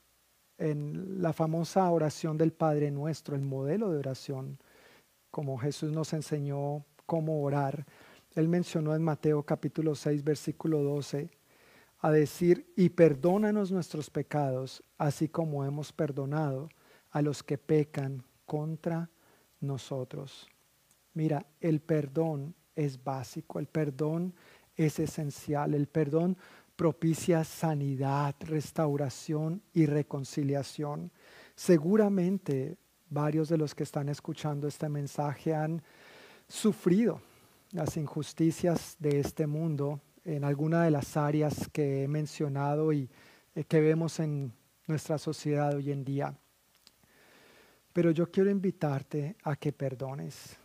en la famosa oración del Padre Nuestro, el modelo de oración, como Jesús nos enseñó cómo orar, él mencionó en Mateo capítulo 6, versículo 12, a decir, y perdónanos nuestros pecados, así como hemos perdonado a los que pecan contra nosotros. Mira, el perdón es básico, el perdón es esencial, el perdón propicia sanidad, restauración y reconciliación. Seguramente varios de los que están escuchando este mensaje han sufrido las injusticias de este mundo en alguna de las áreas que he mencionado y eh, que vemos en nuestra sociedad hoy en día. Pero yo quiero invitarte a que perdones.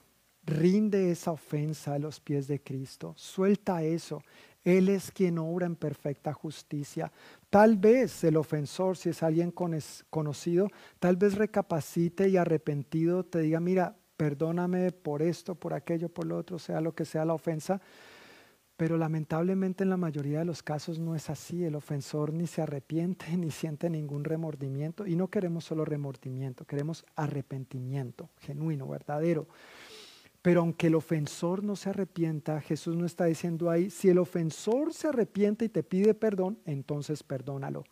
Rinde esa ofensa a los pies de Cristo. Suelta eso. Él es quien obra en perfecta justicia. Tal vez el ofensor, si es alguien conocido, tal vez recapacite y arrepentido te diga, mira, perdóname por esto, por aquello, por lo otro, sea lo que sea la ofensa. Pero lamentablemente en la mayoría de los casos no es así. El ofensor ni se arrepiente ni siente ningún remordimiento. Y no queremos solo remordimiento, queremos arrepentimiento genuino, verdadero. Pero aunque el ofensor no se arrepienta, Jesús no está diciendo ahí, si el ofensor se arrepiente y te pide perdón, entonces perdónalo.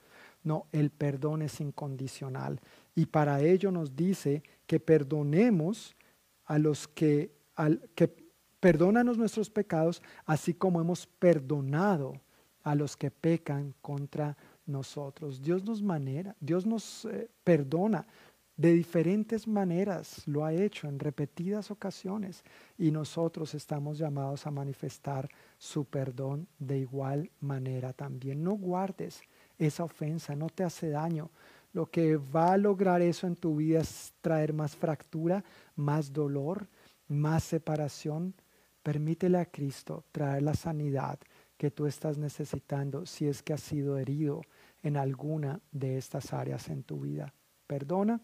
No, el perdón es incondicional. Y para ello nos dice que perdonemos a los que, que Perdónanos nuestros pecados, así como hemos perdonado a los que pecan contra nosotros. Dios nos manera, Dios nos eh, perdona de diferentes maneras, lo ha hecho en repetidas ocasiones y nosotros estamos llamados a manifestar su perdón de igual manera también. No guardes esa ofensa, no te hace daño. Lo que va a lograr eso en tu vida es traer más fractura, más dolor, más separación, Permítele a Cristo traer la sanidad que tú estás necesitando si es que has sido herido en alguna de estas áreas en tu vida. Perdona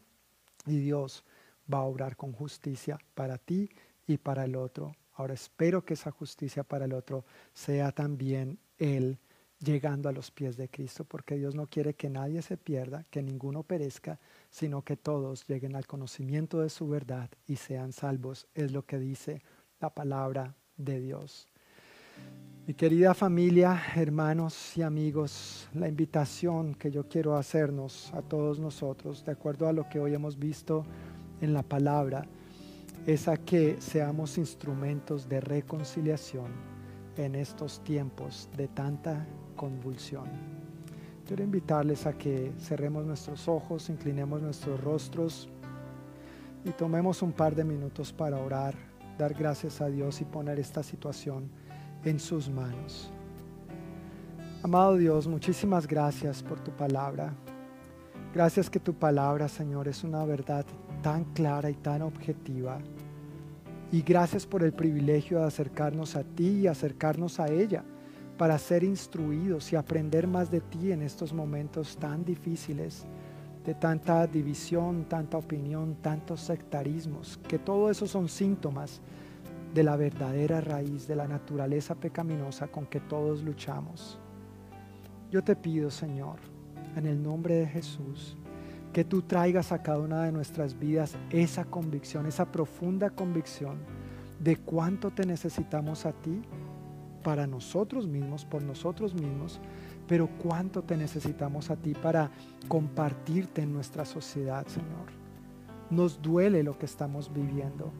y Dios va a obrar con justicia para ti y para el otro. Ahora espero que esa justicia para el otro sea también Él llegando a los pies de Cristo, porque Dios no quiere que nadie se pierda, que ninguno perezca, sino que todos lleguen al conocimiento de su verdad y sean salvos. Es lo que dice la palabra de Dios. Mi querida familia, hermanos y amigos, la invitación que yo quiero hacernos a todos nosotros, de acuerdo a lo que hoy hemos visto en la palabra, es a que seamos instrumentos de reconciliación en estos tiempos de tanta convulsión. Quiero invitarles a que cerremos nuestros ojos, inclinemos nuestros rostros y tomemos un par de minutos para orar dar gracias a Dios y poner esta situación en sus manos. Amado Dios, muchísimas gracias por tu palabra. Gracias que tu palabra, Señor, es una verdad tan clara y tan objetiva. Y gracias por el privilegio de acercarnos a ti y acercarnos a ella para ser instruidos y aprender más de ti en estos momentos tan difíciles, tanta división, tanta opinión, tantos sectarismos, que todo eso son síntomas de la verdadera raíz de la naturaleza pecaminosa con que todos luchamos. Yo te pido, Señor, en el nombre de Jesús, que tú traigas a cada una de nuestras vidas esa convicción, esa profunda convicción de cuánto te necesitamos a ti para nosotros mismos, por nosotros mismos, pero cuánto te necesitamos a ti para compartirte en nuestra sociedad, Señor. Nos duele lo que estamos viviendo,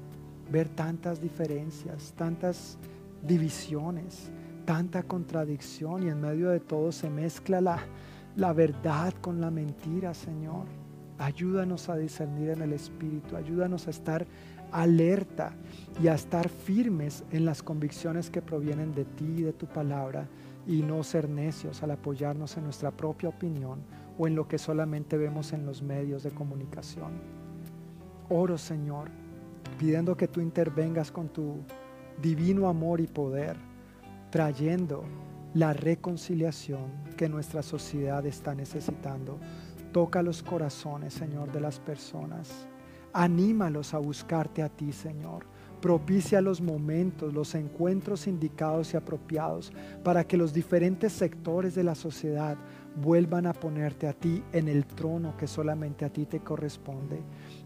ver tantas diferencias, tantas divisiones, tanta contradicción y en medio de todo se mezcla la, la verdad con la mentira, Señor. Ayúdanos a discernir en el Espíritu, ayúdanos a estar alerta y a estar firmes en las convicciones que provienen de ti y de tu palabra y no ser necios al apoyarnos en nuestra propia opinión o en lo que solamente vemos en los medios de comunicación. Oro, Señor, pidiendo que tú intervengas con tu divino amor y poder, trayendo la reconciliación que nuestra sociedad está necesitando. Toca los corazones, Señor, de las personas Anímalos a buscarte a ti, Señor. Propicia los momentos, los encuentros indicados y apropiados para que los diferentes sectores de la sociedad vuelvan a ponerte a ti en el trono que solamente a ti te corresponde.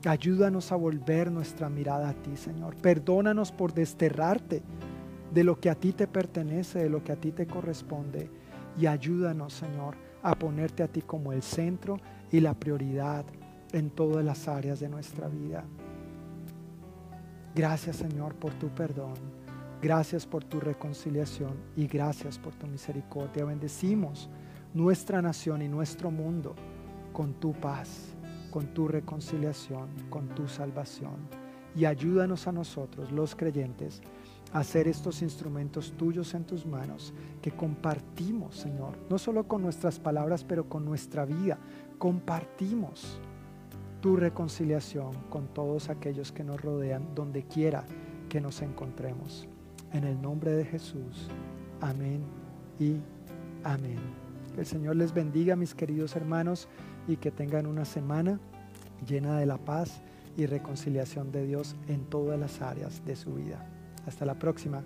Ayúdanos a volver nuestra mirada a ti, Señor. Perdónanos por desterrarte de lo que a ti te pertenece, de lo que a ti te corresponde. Y ayúdanos, Señor, a ponerte a ti como el centro y la prioridad en todas las áreas de nuestra vida. Gracias Señor por tu perdón. Gracias por tu reconciliación y gracias por tu misericordia. Bendecimos nuestra nación y nuestro mundo con tu paz, con tu reconciliación, con tu salvación. Y ayúdanos a nosotros, los creyentes, a hacer estos instrumentos tuyos en tus manos que compartimos, Señor, no solo con nuestras palabras, pero con nuestra vida. Compartimos tu reconciliación con todos aquellos que nos rodean, donde quiera que nos encontremos. En el nombre de Jesús. Amén y amén. Que el Señor les bendiga, mis queridos hermanos, y que tengan una semana llena de la paz y reconciliación de Dios en todas las áreas de su vida. Hasta la próxima.